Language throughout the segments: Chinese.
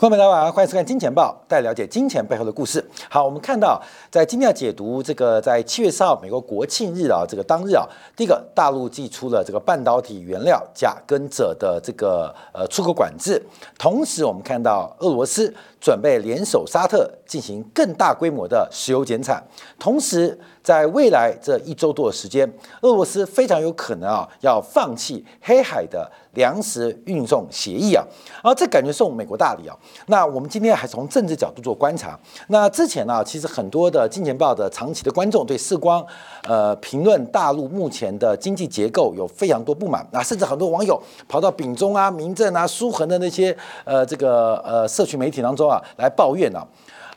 欢迎大家欢迎收看《金钱报》，带了解金钱背后的故事。好，我们看到在今天要解读这个，在七月四号美国国庆日啊，这个当日啊，第一个大陆寄出了这个半导体原料钾跟者的这个呃出口管制，同时我们看到俄罗斯准备联手沙特进行更大规模的石油减产，同时在未来这一周多的时间，俄罗斯非常有可能啊要放弃黑海的粮食运送协议啊，然后这感觉送美国大礼啊。那我们今天还从政治角度做观察。那之前呢，其实很多的金钱报的长期的观众对世光，呃，评论大陆目前的经济结构有非常多不满。那甚至很多网友跑到丙中啊、民政啊、书恒的那些呃这个呃社区媒体当中啊来抱怨啊。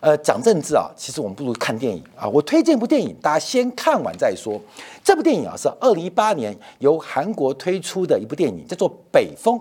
呃，讲政治啊，其实我们不如看电影啊。我推荐一部电影，大家先看完再说。这部电影啊是二零一八年由韩国推出的一部电影，叫做《北风》。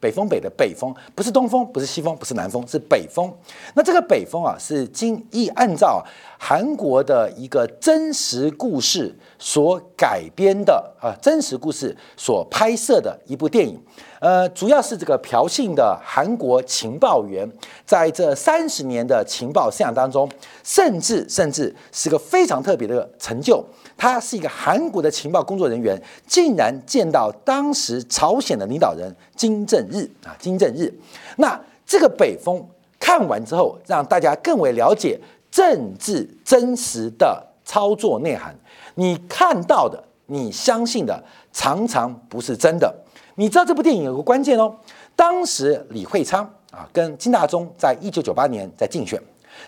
北风北的北风不是东风，不是西风，不是南风，是北风。那这个北风啊，是经意按照韩国的一个真实故事所改编的啊，真实故事所拍摄的一部电影。呃，主要是这个朴信的韩国情报员，在这三十年的情报生涯当中，甚至甚至是个非常特别的成就。他是一个韩国的情报工作人员，竟然见到当时朝鲜的领导人金正日啊，金正日。那这个北风看完之后，让大家更为了解政治真实的操作内涵。你看到的，你相信的，常常不是真的。你知道这部电影有个关键哦，当时李惠昌啊跟金大中在一九九八年在竞选，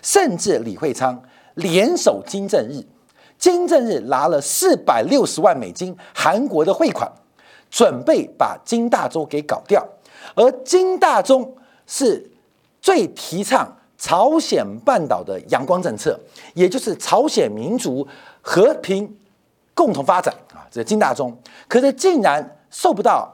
甚至李惠昌联手金正日。金正日拿了四百六十万美金韩国的汇款，准备把金大中给搞掉。而金大中是最提倡朝鲜半岛的阳光政策，也就是朝鲜民族和平共同发展啊。这金大中，可是竟然受不到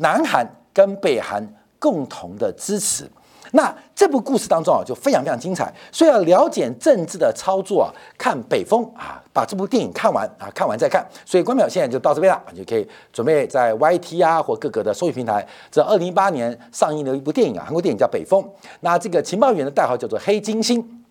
南韩跟北韩共同的支持。那这部故事当中啊，就非常非常精彩。所以要了解政治的操作啊，看北风啊，把这部电影看完啊，看完再看。所以关表现在就到这边了，就可以准备在 YT 啊或各个的收益平台。这二零一八年上映的一部电影啊，韩国电影叫《北风》。那这个情报员的代号叫做黑金星，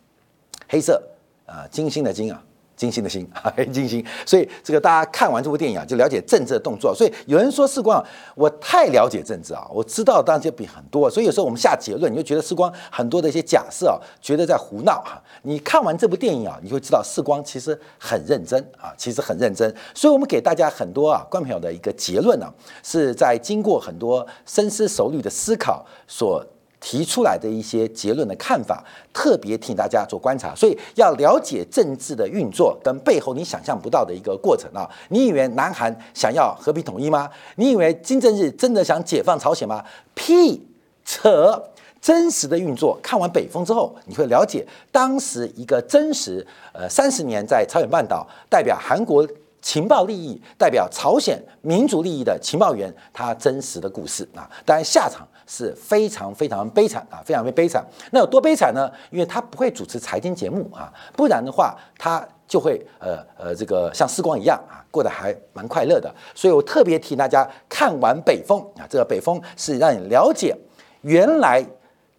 黑色啊，金星的金啊。金星的星啊，金星，所以这个大家看完这部电影啊，就了解政治的动作。所以有人说世光，我太了解政治啊，我知道当然就比很多。所以有时候我们下结论，你就觉得世光很多的一些假设啊，觉得在胡闹哈。你看完这部电影啊，你会知道世光其实很认真啊，其实很认真。所以我们给大家很多啊观众朋友的一个结论呢，是在经过很多深思熟虑的思考所。提出来的一些结论的看法，特别替大家做观察，所以要了解政治的运作跟背后你想象不到的一个过程啊！你以为南韩想要和平统一吗？你以为金正日真的想解放朝鲜吗？屁扯！真实的运作，看完北风之后，你会了解当时一个真实呃三十年在朝鲜半岛代表韩国情报利益、代表朝鲜民族利益的情报员他真实的故事啊！当然下场。是非常非常悲惨啊，非常非常悲惨。那有多悲惨呢？因为他不会主持财经节目啊，不然的话他就会呃呃这个像时光一样啊，过得还蛮快乐的。所以我特别提大家看完《北风》啊，这个《北风》是让你了解原来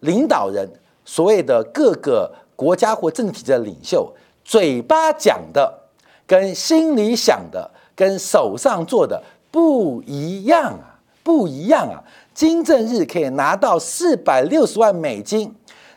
领导人所谓的各个国家或政体的领袖嘴巴讲的跟心里想的跟手上做的不一样啊，不一样啊。金正日可以拿到四百六十万美金，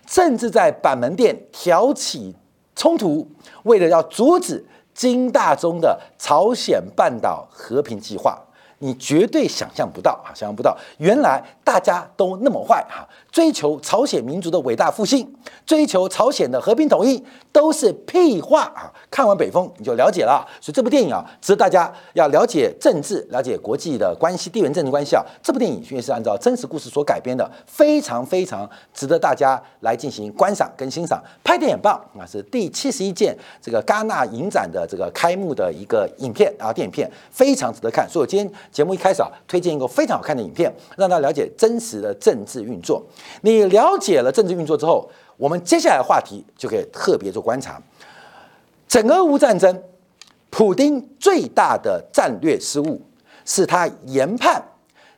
甚至在板门店挑起冲突，为了要阻止金大中的朝鲜半岛和平计划，你绝对想象不到啊！想象不到，原来大家都那么坏哈！追求朝鲜民族的伟大复兴，追求朝鲜的和平统一，都是屁话啊！看完《北风》你就了解了。所以这部电影啊，值得大家要了解政治、了解国际的关系、地缘政治关系啊。这部电影确实是按照真实故事所改编的，非常非常值得大家来进行观赏跟欣赏。拍电影棒啊，是第七十一届这个戛纳影展的这个开幕的一个影片啊，电影片非常值得看。所以我今天节目一开始啊，推荐一个非常好看的影片，让大家了解真实的政治运作。你了解了政治运作之后，我们接下来的话题就可以特别做观察。整个俄乌战争，普丁最大的战略失误是他研判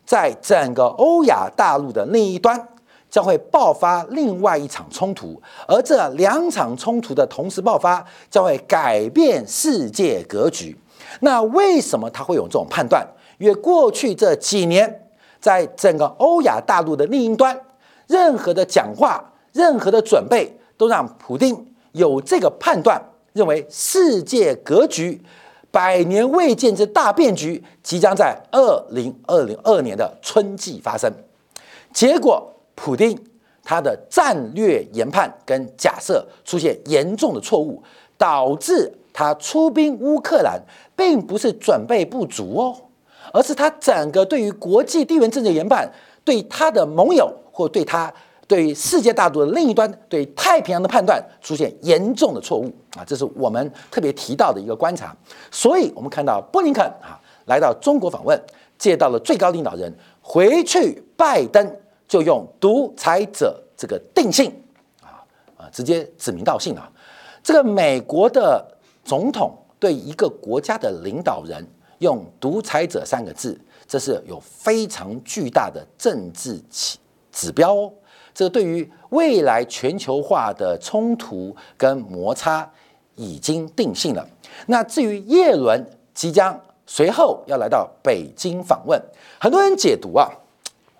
在整个欧亚大陆的另一端，将会爆发另外一场冲突，而这两场冲突的同时爆发，将会改变世界格局。那为什么他会有这种判断？因为过去这几年，在整个欧亚大陆的另一端，任何的讲话、任何的准备，都让普京有这个判断，认为世界格局百年未见之大变局即将在二零二零二年的春季发生。结果，普京他的战略研判跟假设出现严重的错误，导致他出兵乌克兰，并不是准备不足哦。而是他整个对于国际地缘政治研判，对他的盟友或对他对于世界大陆的另一端，对太平洋的判断出现严重的错误啊！这是我们特别提到的一个观察。所以，我们看到布林肯啊来到中国访问，见到了最高领导人，回去拜登就用独裁者这个定性啊啊，直接指名道姓啊！这个美国的总统对一个国家的领导人。用“独裁者”三个字，这是有非常巨大的政治指指标哦。这对于未来全球化的冲突跟摩擦已经定性了。那至于叶伦即将随后要来到北京访问，很多人解读啊，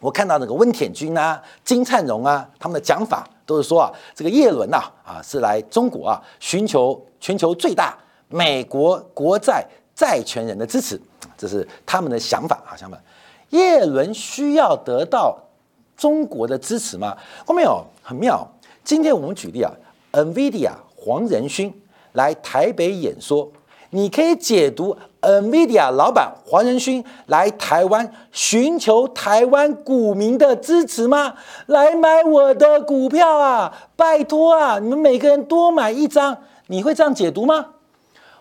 我看到那个温铁军啊、金灿荣啊，他们的讲法都是说啊，这个叶伦呐啊是来中国啊寻求全球最大美国国债。债权人的支持，这是他们的想法啊，想法。叶伦需要得到中国的支持吗？后面有很妙。今天我们举例啊，NVIDIA 黄仁勋来台北演说，你可以解读 NVIDIA 老板黄仁勋来台湾寻求台湾股民的支持吗？来买我的股票啊，拜托啊，你们每个人多买一张，你会这样解读吗？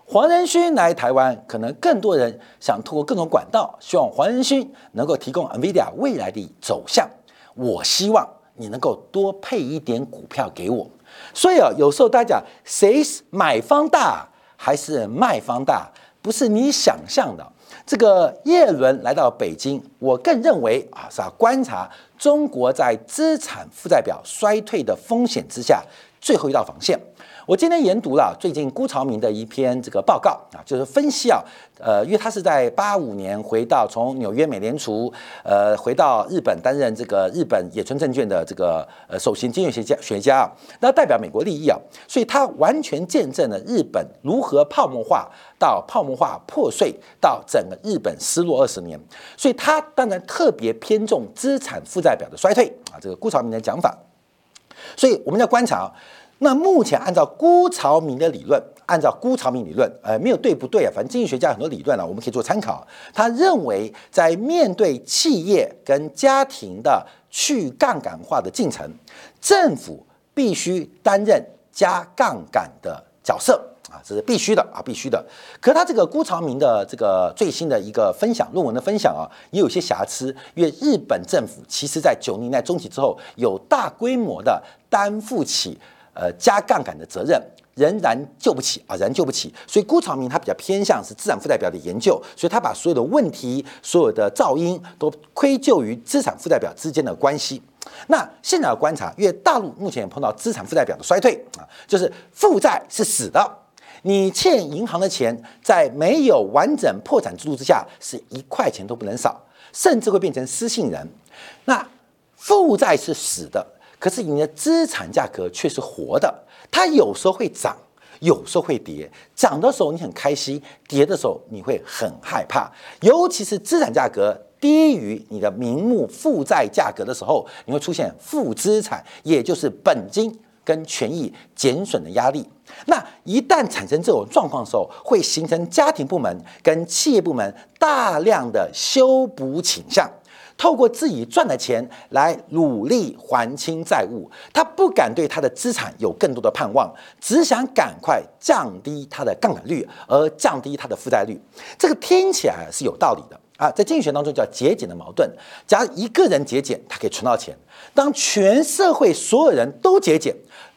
黄仁勋来台湾，可能更多人想通过各种管道，希望黄仁勋能够提供 NVIDIA 未来的走向。我希望你能够多配一点股票给我。所以啊，有时候大家讲谁是买方大还是卖方大，不是你想象的。这个叶伦来到北京，我更认为啊，是要观察中国在资产负债表衰退的风险之下最后一道防线。我今天研读了最近辜朝明的一篇这个报告啊，就是分析啊，呃，因为他是在八五年回到从纽约美联储，呃，回到日本担任这个日本野村证券的这个呃首席经济学家学家啊，那代表美国利益啊，所以他完全见证了日本如何泡沫化到泡沫化破碎到整个日本失落二十年，所以他当然特别偏重资产负债表的衰退啊，这个辜朝明的讲法，所以我们要观察。那目前按照辜朝明的理论，按照辜朝明理论，呃，没有对不对啊？反正经济学家很多理论呢，我们可以做参考。他认为，在面对企业跟家庭的去杠杆化的进程，政府必须担任加杠杆的角色啊，这是必须的啊，必须的。可他这个辜朝明的这个最新的一个分享论文的分享啊，也有些瑕疵，因为日本政府其实在九零年代中期之后，有大规模的担负起。呃，加杠杆的责任仍然救不起啊，仍然救不起。所以辜朝明他比较偏向是资产负债表的研究，所以他把所有的问题、所有的噪音都归咎于资产负债表之间的关系。那现在的观察，因为大陆目前也碰到资产负债表的衰退啊，就是负债是死的，你欠银行的钱在没有完整破产制度之下，是一块钱都不能少，甚至会变成失信人。那负债是死的。可是你的资产价格却是活的，它有时候会涨，有时候会跌。涨的时候你很开心，跌的时候你会很害怕。尤其是资产价格低于你的名目负债价格的时候，你会出现负资产，也就是本金跟权益减损的压力。那一旦产生这种状况的时候，会形成家庭部门跟企业部门大量的修补倾向。透过自己赚的钱来努力还清债务，他不敢对他的资产有更多的盼望，只想赶快降低他的杠杆率，而降低他的负债率。这个听起来是有道理的啊，在经济学当中叫节俭的矛盾。假如一个人节俭，他可以存到钱；当全社会所有人都节俭，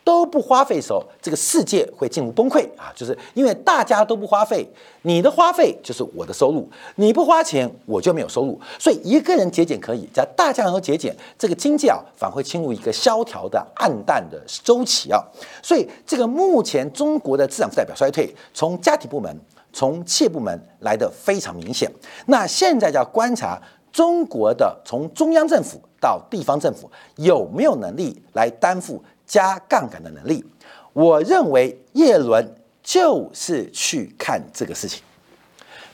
都不花费的时候，这个世界会进入崩溃啊！就是因为大家都不花费，你的花费就是我的收入，你不花钱我就没有收入。所以一个人节俭可以，在大家能够节俭，这个经济啊反而会进入一个萧条的暗淡的周期啊！所以这个目前中国的资产负债表衰退，从家庭部门、从企业部门来的非常明显。那现在要观察中国的从中央政府到地方政府有没有能力来担负。加杠杆的能力，我认为叶伦就是去看这个事情，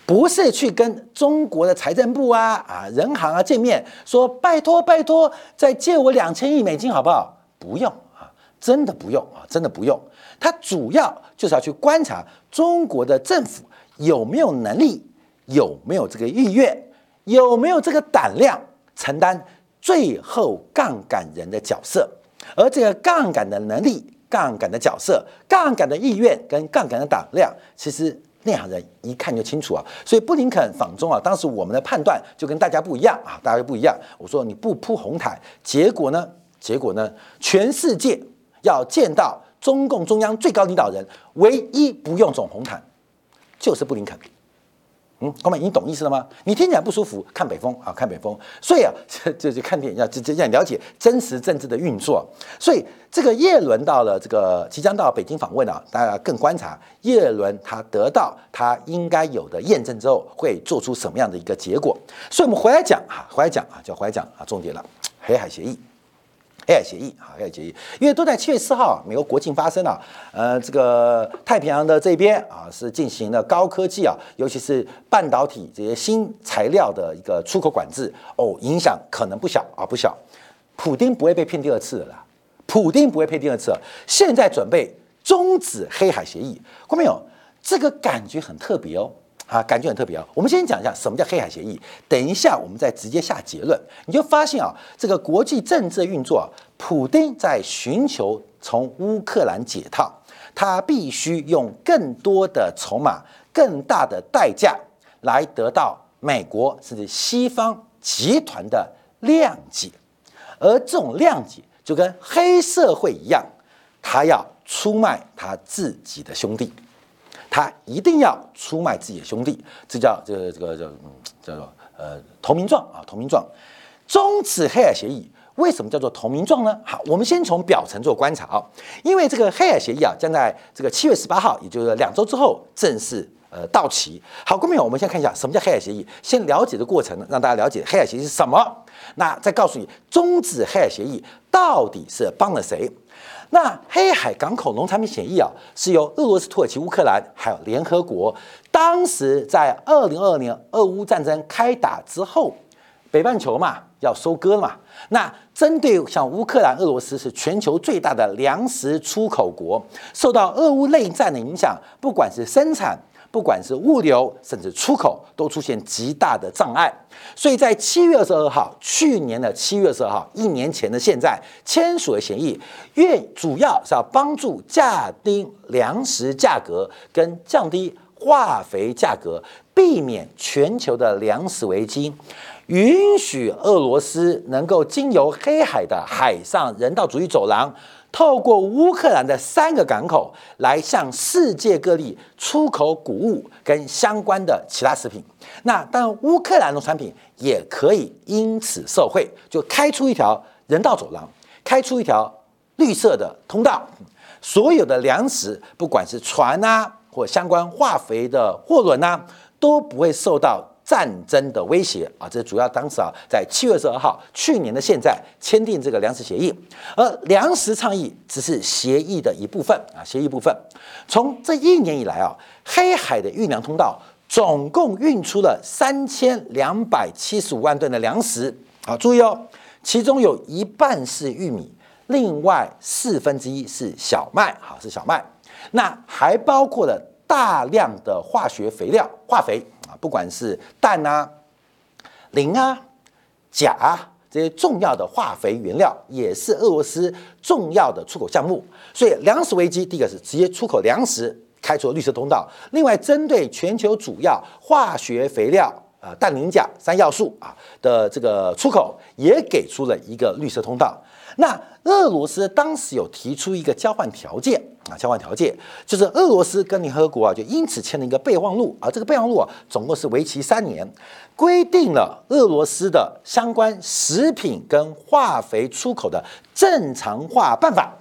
不是去跟中国的财政部啊、啊人行啊见面，说拜托拜托，再借我两千亿美金好不好？不用啊，真的不用啊，真的不用。他主要就是要去观察中国的政府有没有能力，有没有这个意愿，有没有这个胆量承担最后杠杆人的角色。而这个杠杆的能力、杠杆的角色、杠杆的意愿跟杠杆的胆量，其实内行人一看就清楚啊。所以布林肯访中啊，当时我们的判断就跟大家不一样啊，大家不一样。我说你不铺红毯，结果呢？结果呢？全世界要见到中共中央最高领导人，唯一不用走红毯，就是布林肯。嗯，哥们，你懂意思了吗？你听起来不舒服，看北风啊，看北风。所以啊，这 就看电影要这这样了解真实政治的运作。所以这个叶伦到了这个即将到北京访问啊，大家更观察叶伦他得到他应该有的验证之后，会做出什么样的一个结果。所以我们回来讲啊，回来讲啊，叫回来讲啊，重点了，黑海协议。黑海协议啊，黑海协议，因为都在七月四号，美国国庆发生了，呃，这个太平洋的这边啊，是进行了高科技啊，尤其是半导体这些新材料的一个出口管制哦，影响可能不小啊，不小。普丁不会被骗第二次了啦，普丁不会骗第二次，现在准备终止黑海协议，看到没有？这个感觉很特别哦。啊，感觉很特别啊！我们先讲一下什么叫黑海协议，等一下我们再直接下结论。你就发现啊，这个国际政治运作，普丁在寻求从乌克兰解套，他必须用更多的筹码、更大的代价来得到美国甚至西方集团的谅解，而这种谅解就跟黑社会一样，他要出卖他自己的兄弟。他一定要出卖自己的兄弟，这叫这这个叫嗯叫做呃投名状啊投名状，终止黑海协议为什么叫做投名状呢？好，我们先从表层做观察啊，因为这个黑海协议啊将在这个七月十八号，也就是两周之后正式呃到期。好，各位朋友，我们先看一下什么叫黑海协议，先了解的过程，让大家了解黑海协议是什么。那再告诉你，终止黑海协议到底是帮了谁？那黑海港口农产品协议啊，是由俄罗斯、土耳其、乌克兰还有联合国，当时在二零二二年俄乌战争开打之后，北半球嘛要收割嘛。那针对像乌克兰、俄罗斯是全球最大的粮食出口国，受到俄乌内战的影响，不管是生产。不管是物流，甚至出口，都出现极大的障碍。所以在七月二十二号，去年的七月二十二号，一年前的现在，签署了协议，愿主要是要帮助降低粮食价格跟降低化肥价格，避免全球的粮食危机，允许俄罗斯能够经由黑海的海上人道主义走廊。透过乌克兰的三个港口来向世界各地出口谷物跟相关的其他食品，那当然乌克兰农产品也可以因此受惠，就开出一条人道走廊，开出一条绿色的通道，所有的粮食，不管是船啊或相关化肥的货轮啊，都不会受到。战争的威胁啊，这主要当时啊，在七月十二号，去年的现在签订这个粮食协议，而粮食倡议只是协议的一部分啊，协议部分。从这一年以来啊，黑海的运粮通道总共运出了三千两百七十五万吨的粮食啊，注意哦，其中有一半是玉米，另外四分之一是小麦，好是小麦，那还包括了大量的化学肥料，化肥。啊不管是氮啊、磷啊、钾啊这些重要的化肥原料，也是俄罗斯重要的出口项目。所以粮食危机，第一个是直接出口粮食，开出了绿色通道；另外，针对全球主要化学肥料啊，氮、磷、钾三要素啊的这个出口，也给出了一个绿色通道。那俄罗斯当时有提出一个交换条件啊，交换条件就是俄罗斯跟联合国啊，就因此签了一个备忘录啊，这个备忘录啊，总共是为期三年，规定了俄罗斯的相关食品跟化肥出口的正常化办法。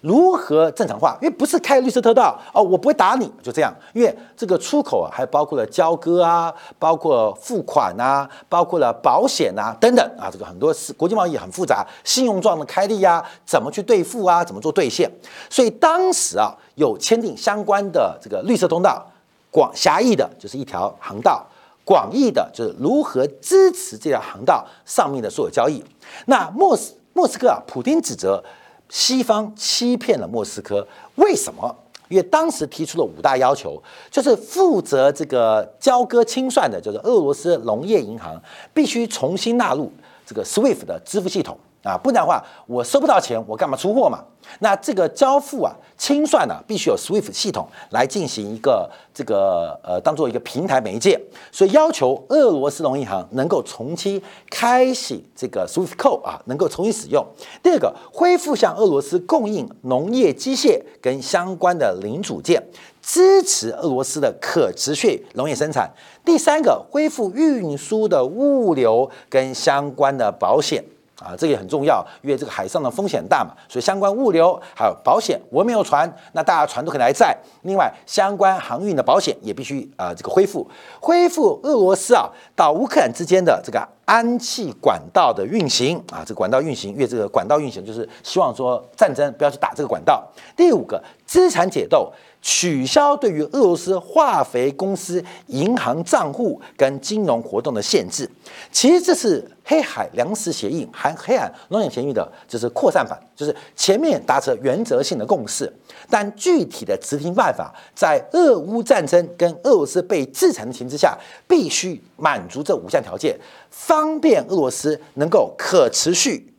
如何正常化？因为不是开绿色通道哦，我不会打你，就这样。因为这个出口啊，还包括了交割啊，包括付款啊，包括了保险啊等等啊，这个很多是国际贸易很复杂，信用状的开立呀，怎么去兑付啊，怎么做兑现？所以当时啊，有签订相关的这个绿色通道，广狭义的就是一条航道，广义的就是如何支持这条航道上面的所有交易。那莫斯莫斯科啊，普京指责。西方欺骗了莫斯科，为什么？因为当时提出了五大要求，就是负责这个交割清算的，就是俄罗斯农业银行，必须重新纳入这个 SWIFT 的支付系统。啊，不然的话，我收不到钱，我干嘛出货嘛？那这个交付啊、清算呢，必须有 SWIFT 系统来进行一个这个呃，当做一个平台媒介，所以要求俄罗斯农业银行能够重新开启这个 SWIFT code 啊，能够重新使用。第二个，恢复向俄罗斯供应农业机械跟相关的零组件，支持俄罗斯的可持续农业生产。第三个，恢复运输的物流跟相关的保险。啊，这也很重要，因为这个海上的风险大嘛，所以相关物流还有保险，我没有船，那大家船都可以来载。另外，相关航运的保险也必须啊，这个恢复，恢复俄罗斯啊到乌克兰之间的这个氨气管道的运行啊，这个管道运行，因为这个管道运行就是希望说战争不要去打这个管道。第五个，资产解冻。取消对于俄罗斯化肥公司银行账户跟金融活动的限制，其实这是黑海粮食协议含黑海农业协议的，就是扩散版，就是前面达成原则性的共识，但具体的执行办法，在俄乌战争跟俄罗斯被制裁的情之下，必须满足这五项条件，方便俄罗斯能够可持续、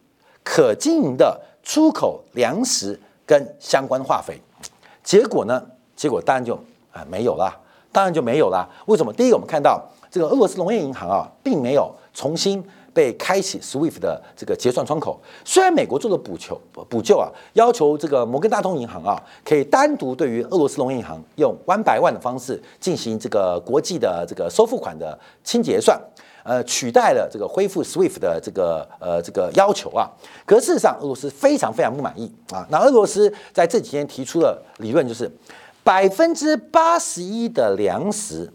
可经营的出口粮食跟相关化肥。结果呢？结果当然就啊没有了，当然就没有了。为什么？第一个，我们看到这个俄罗斯农业银行啊，并没有重新被开启 SWIFT 的这个结算窗口。虽然美国做了补救补救啊，要求这个摩根大通银行啊，可以单独对于俄罗斯农业银行用 one by one 的方式进行这个国际的这个收付款的清结算。呃，取代了这个恢复 SWIFT 的这个呃这个要求啊，可事实上俄罗斯非常非常不满意啊。那俄罗斯在这几天提出了理论，就是百分之八十一的粮食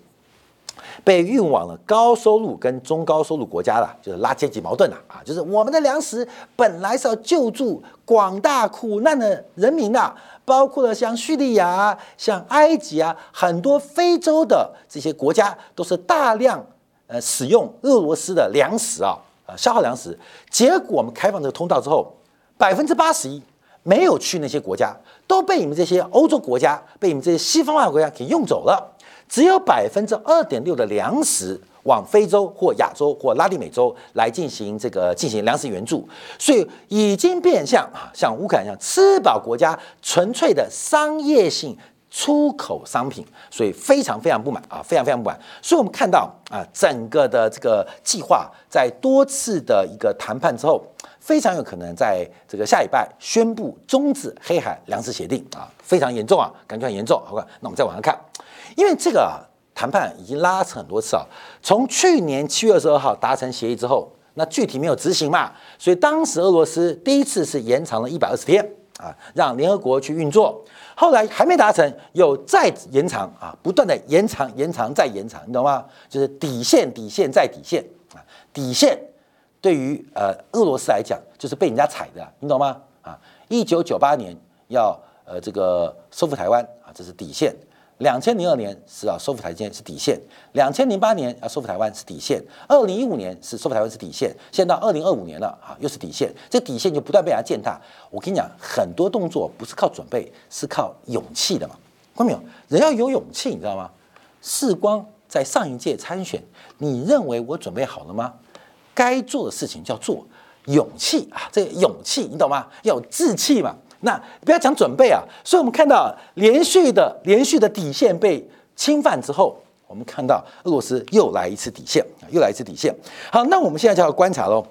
被运往了高收入跟中高收入国家了，就是拉阶级矛盾了啊。就是我们的粮食本来是要救助广大苦难的人民的，包括了像叙利亚、像埃及啊，很多非洲的这些国家都是大量。呃，使用俄罗斯的粮食啊，呃，消耗粮食，结果我们开放这个通道之后，百分之八十一没有去那些国家，都被你们这些欧洲国家、被你们这些西方化国家给用走了，只有百分之二点六的粮食往非洲或亚洲或拉丁美洲来进行这个进行粮食援助，所以已经变相啊，像乌克兰一样吃饱国家，纯粹的商业性。出口商品，所以非常非常不满啊，非常非常不满。所以我们看到啊，整个的这个计划在多次的一个谈判之后，非常有可能在这个下礼拜宣布终止黑海粮食协定啊，非常严重啊，感觉很严重。好吧，那我们再往下看，因为这个谈判已经拉扯很多次啊，从去年七月二十二号达成协议之后，那具体没有执行嘛，所以当时俄罗斯第一次是延长了一百二十天啊，让联合国去运作。后来还没达成，又再延长啊，不断的延长、延长再延长，你懂吗？就是底线、底线再底线啊，底线对于呃俄罗斯来讲就是被人家踩的，你懂吗？啊，一九九八年要呃这个收复台湾啊，这是底线。两千零二年是要收复台湾是底线，两千零八年要收复台湾是底线，二零一五年是收复台湾是底线，现在到二零二五年了啊，又是底线，这底线就不断被人家践踏。我跟你讲，很多动作不是靠准备，是靠勇气的嘛。看到没有？人要有勇气，你知道吗？世光在上一届参选，你认为我准备好了吗？该做的事情叫做勇气啊，这勇气你懂吗？要有志气嘛。那不要讲准备啊，所以我们看到连续的连续的底线被侵犯之后，我们看到俄罗斯又来一次底线，又来一次底线。好，那我们现在就要观察喽。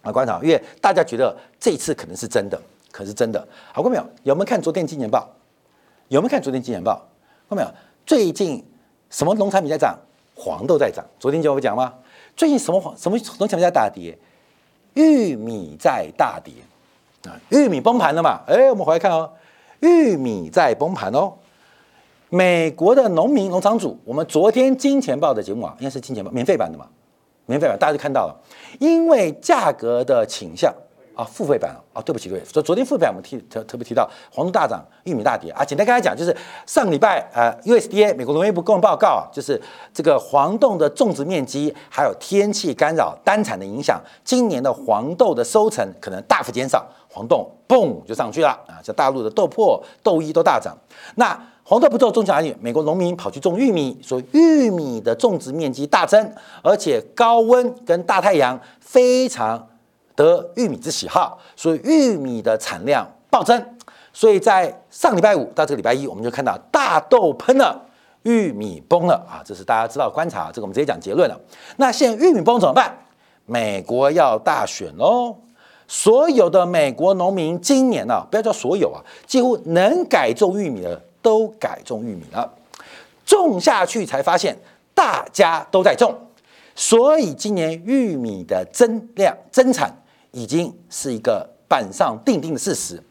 啊，观察，因为大家觉得这次可能是真的，可是真的。好过没有？有没有看昨天《金钱报》？有没有看昨天《金钱报》？看没有？最近什么农产品在涨？黄豆在涨。昨天就有讲吗？最近什么黄什么农产品在大跌？玉米在大跌啊！玉米崩盘了嘛？哎，我们回来看哦，玉米在崩盘哦。美国的农民农场主，我们昨天《金钱报》的节目啊，应该是《金钱报》免费版的嘛？免费版大家就看到了，因为价格的倾向啊，付费版啊，对不起各位，昨昨天付费版我们提特特别提到黄豆大涨，玉米大跌啊。简单跟大家讲，就是上礼拜呃，USDA 美国农业部公报告啊，就是这个黄豆的种植面积还有天气干扰单产的影响，今年的黄豆的收成可能大幅减少，黄豆嘣就上去了啊，像大陆的豆粕、豆衣都大涨，那。黄豆不种，种哪里？美国农民跑去种玉米，所以玉米的种植面积大增，而且高温跟大太阳非常得玉米之喜好，所以玉米的产量暴增。所以在上礼拜五到这个礼拜一，我们就看到大豆喷了，玉米崩了啊！这是大家知道观察，这个我们直接讲结论了。那现在玉米崩怎么办？美国要大选喽，所有的美国农民今年呢，不要叫所有啊，几乎能改种玉米的。都改种玉米了，种下去才发现大家都在种，所以今年玉米的增量增产已经是一个板上钉钉的事实。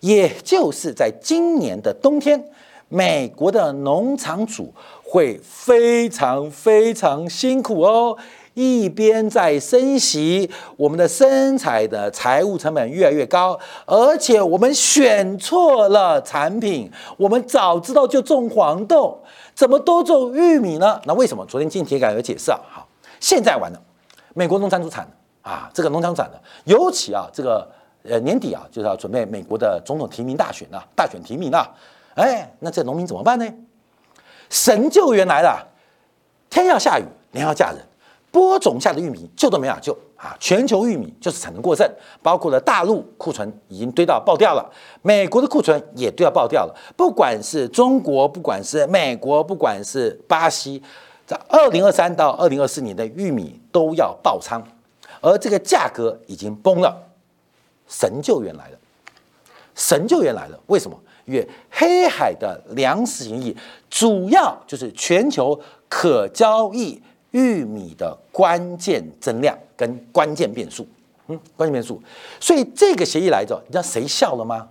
也就是在今年的冬天，美国的农场主会非常非常辛苦哦。一边在升息，我们的生产的财务成本越来越高，而且我们选错了产品。我们早知道就种黄豆，怎么都种玉米呢？那为什么？昨天金铁杆有解释啊。好，现在完了，美国农产主产啊，这个农场产的，尤其啊，这个呃年底啊，就是要准备美国的总统提名大选啊，大选提名啊。哎，那这农民怎么办呢？神救援来了，天要下雨，娘要嫁人。播种下的玉米救都没法救啊！全球玉米就是产能过剩，包括了大陆库存已经堆到爆掉了，美国的库存也堆到爆掉了。不管是中国，不管是美国，不管是巴西，在二零二三到二零二四年的玉米都要爆仓，而这个价格已经崩了。神救援来了，神救援来了！为什么？因为黑海的粮食协议主要就是全球可交易。玉米的关键增量跟关键变数，嗯，关键变数，所以这个协议来着，你知道谁笑了吗？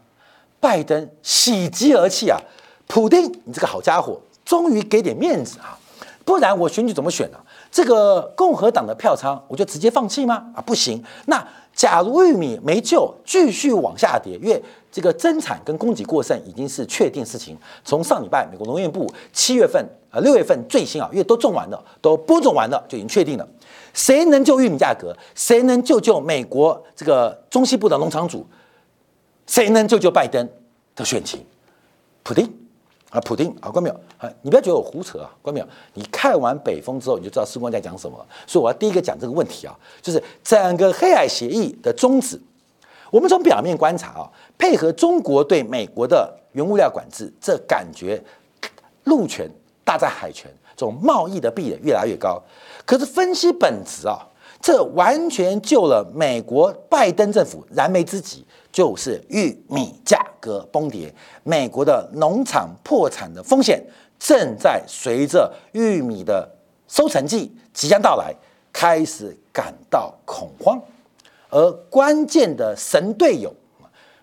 拜登喜极而泣啊！普京，你这个好家伙，终于给点面子啊！不然我选举怎么选呢？这个共和党的票仓，我就直接放弃吗？啊，不行。那假如玉米没救，继续往下跌，因为这个增产跟供给过剩已经是确定事情。从上礼拜美国农业部七月份。啊，六月份最新啊，因为都种完了，都播种完了，就已经确定了。谁能救玉米价格？谁能救救美国这个中西部的农场主？谁能救救拜登的选情？普京啊，普京啊，关淼啊？你不要觉得我胡扯啊，关淼？你看完北风之后，你就知道时光在讲什么。所以我要第一个讲这个问题啊，就是整个黑海协议的宗旨。我们从表面观察啊，配合中国对美国的原物料管制，这感觉陆权。大在海权，这种贸易的壁垒越来越高。可是分析本质啊，这完全救了美国拜登政府燃眉之急，就是玉米价格崩跌，美国的农场破产的风险正在随着玉米的收成季即将到来开始感到恐慌。而关键的神队友，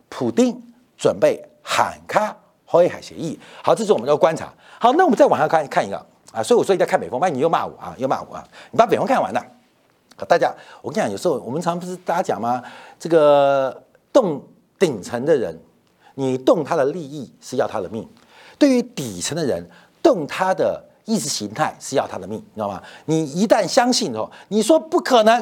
普丁准备喊卡黑海协议。好，这是我们要观察。好，那我们再往下看看一个啊，所以我说你在看北风，不然你又骂我啊，又骂我啊！你把北风看完了，好大家，我跟你讲，有时候我们常不是大家讲吗？这个动顶层的人，你动他的利益是要他的命；对于底层的人，动他的意识形态是要他的命，你知道吗？你一旦相信后，你说不可能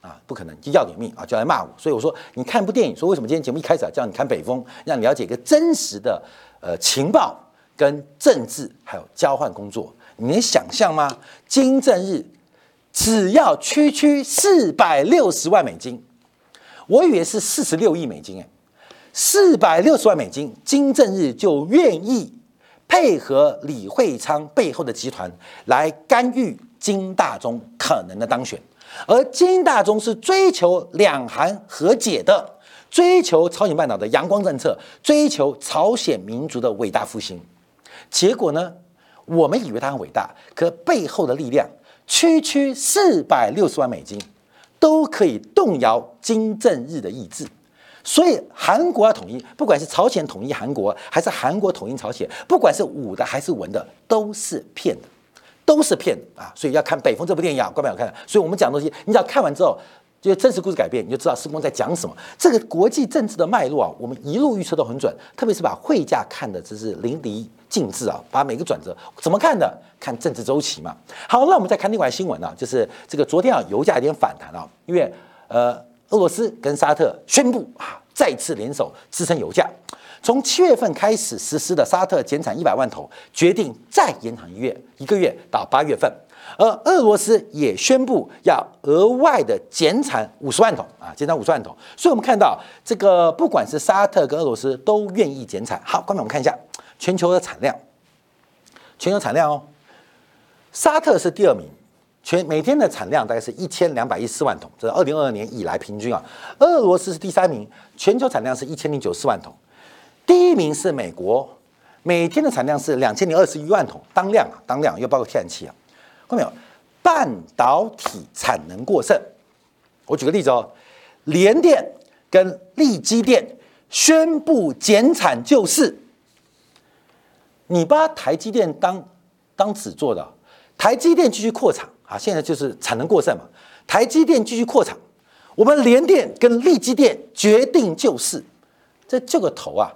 啊，不可能就要点命啊，就来骂我。所以我说，你看部电影，说为什么今天节目一开始啊叫你看北风，让你了解一个真实的呃情报。跟政治还有交换工作，你能想象吗？金正日只要区区四百六十万美金，我以为是四十六亿美金哎，四百六十万美金，金正日就愿意配合李会昌背后的集团来干预金大中可能的当选。而金大中是追求两韩和解的，追求朝鲜半岛的阳光政策，追求朝鲜民族的伟大复兴。结果呢，我们以为他很伟大，可背后的力量，区区四百六十万美金，都可以动摇金正日的意志。所以韩国要统一，不管是朝鲜统一韩国，还是韩国统一朝鲜，不管是武的还是文的，都是骗的。都是骗啊！所以要看《北风》这部电影啊，观众要看。所以我们讲东西，你只要看完之后，就真实故事改变，你就知道施工在讲什么。这个国际政治的脉络啊，我们一路预测都很准，特别是把汇价看的真是淋漓尽致啊！把每个转折怎么看的？看政治周期嘛。好，那我们再看另外新闻啊，就是这个昨天啊，油价有点反弹啊，因为呃，俄罗斯跟沙特宣布啊，再次联手支撑油价。从七月份开始实施的沙特减产一百万桶，决定再延长一月一个月到八月份，而俄罗斯也宣布要额外的减产五十万桶啊，减产五十万桶。所以我们看到这个，不管是沙特跟俄罗斯都愿意减产。好，观众我们看一下全球的产量，全球产量哦，沙特是第二名，全每天的产量大概是一千两百一十四万桶，这是二零二二年以来平均啊。俄罗斯是第三名，全球产量是一千零九十四万桶。第一名是美国，每天的产量是两千零二十一万桶，当量啊，当量又包括天然气啊，看到没有？半导体产能过剩，我举个例子哦，联电跟力基电宣布减产救市，你把台积电当当纸做的，台积电继续扩厂啊，现在就是产能过剩嘛，台积电继续扩厂，我们联电跟力基电决定救市，这这个头啊！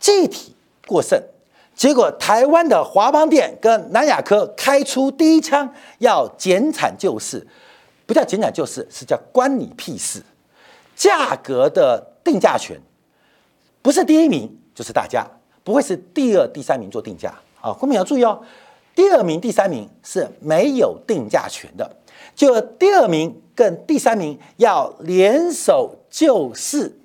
气体过剩，结果台湾的华邦电跟南亚科开出第一枪，要减产救市，不叫减产救市，是叫关你屁事。价格的定价权不是第一名就是大家，不会是第二、第三名做定价啊。后面要注意哦，第二名、第三名是没有定价权的，就第二名跟第三名要联手救市，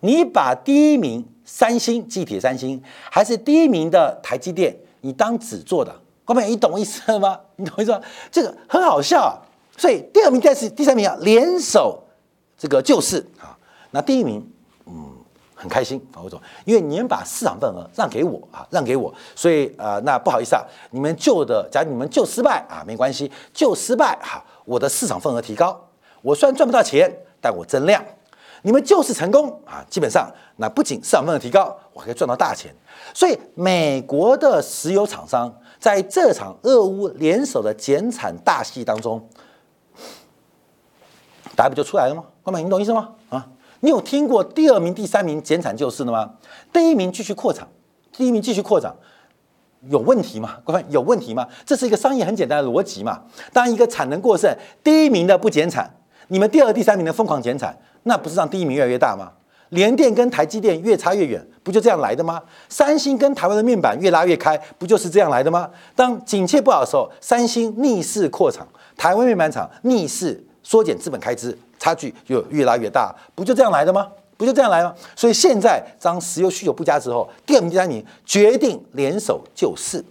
你把第一名。三星、地铁、三星还是第一名的台积电，你当纸做的，各位，你懂意思吗？你懂意思吗？这个很好笑！所以第二名、第、三名啊，联手这个救市啊。那第一名，嗯，很开心啊，为什么？因为你们把市场份额让给我啊，让给我，所以呃，那不好意思啊，你们救的，假如你们救失败啊，没关系，救失败哈，我的市场份额提高，我虽然赚不到钱，但我增量。你们就是成功啊！基本上，那不仅市场份额提高，我还可以赚到大钱。所以，美国的石油厂商在这场俄乌联手的减产大戏当中，答案不就出来了吗？哥们，你懂意思吗？啊，你有听过第二名、第三名减产救市的吗？第一名继续扩产，第一名继续扩产，有问题吗？各位，有问题吗？这是一个商业很简单的逻辑嘛。当一个产能过剩，第一名的不减产，你们第二、第三名的疯狂减产。那不是让第一名越来越大吗？联电跟台积电越差越远，不就这样来的吗？三星跟台湾的面板越拉越开，不就是这样来的吗？当景气不好的时候，三星逆势扩厂，台湾面板厂逆势缩减资本开支，差距就越拉越大，不就这样来的吗？不就这样来吗？所以现在当石油需求不佳之后，第二名、第三名决定联手救市，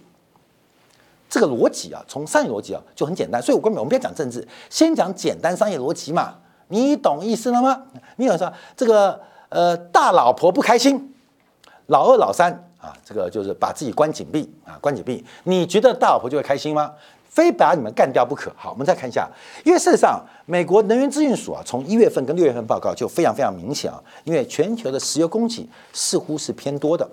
这个逻辑啊，从商业逻辑啊就很简单。所以我根本我们不要讲政治，先讲简单商业逻辑嘛。你懂意思了吗？你有说这个呃大老婆不开心，老二老三啊，这个就是把自己关紧闭啊，关紧闭。你觉得大老婆就会开心吗？非把你们干掉不可。好，我们再看一下，因为事实上，美国能源资讯署啊，从一月份跟六月份报告就非常非常明显啊，因为全球的石油供给似乎是偏多的，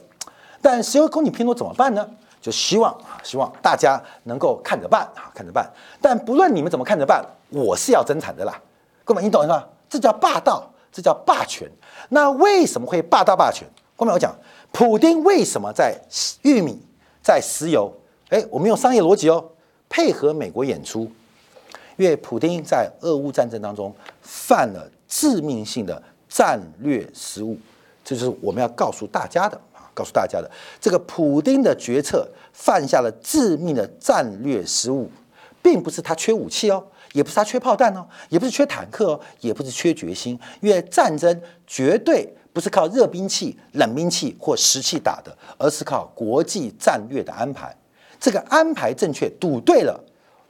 但石油供给偏多怎么办呢？就希望啊，希望大家能够看着办啊，看着办。但不论你们怎么看着办，我是要增产的啦。哥们，你懂吗？这叫霸道，这叫霸权。那为什么会霸道霸权？后面我讲，普丁为什么在玉米、在石油？哎，我们用商业逻辑哦，配合美国演出。因为普丁在俄乌战争当中犯了致命性的战略失误，这就是我们要告诉大家的啊，告诉大家的。这个普丁的决策犯下了致命的战略失误，并不是他缺武器哦。也不是他缺炮弹哦，也不是缺坦克哦，也不是缺决心，因为战争绝对不是靠热兵器、冷兵器或石器打的，而是靠国际战略的安排。这个安排正确，赌对了，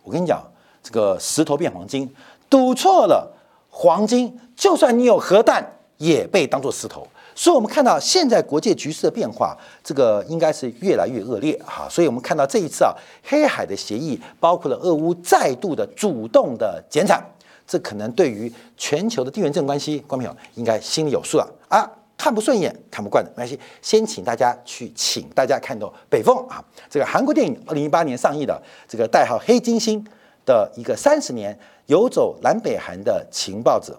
我跟你讲，这个石头变黄金；赌错了，黄金就算你有核弹，也被当作石头。所以，我们看到现在国际局势的变化，这个应该是越来越恶劣哈。所以我们看到这一次啊，黑海的协议包括了俄乌再度的主动的减产，这可能对于全球的地缘政治关系，观众朋友应该心里有数了啊。看不顺眼、看不惯的没关系，先请大家去，请大家看到《北风》啊，这个韩国电影，二零一八年上映的这个代号“黑金星”的一个三十年游走南北韩的情报者，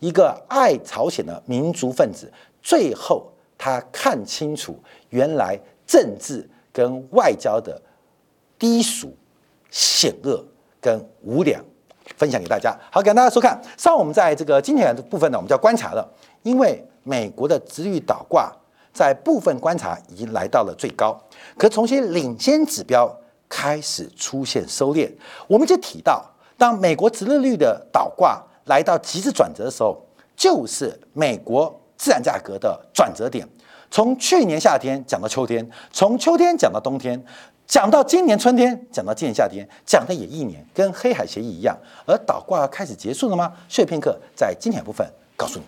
一个爱朝鲜的民族分子，最后他看清楚原来政治跟外交的低俗、险恶跟无良，分享给大家。好，感谢大家收看。上午我们在这个今天的部分呢，我们叫观察了，因为。美国的殖率倒挂在部分观察已经来到了最高，可从些领先指标开始出现收敛。我们就提到，当美国殖利率的倒挂来到极致转折的时候，就是美国自然价格的转折点。从去年夏天讲到秋天，从秋天讲到冬天，讲到今年春天，讲到今年夏天，讲的也一年，跟黑海协议一样。而倒挂开始结束了吗？碎片刻，在今天部分告诉你。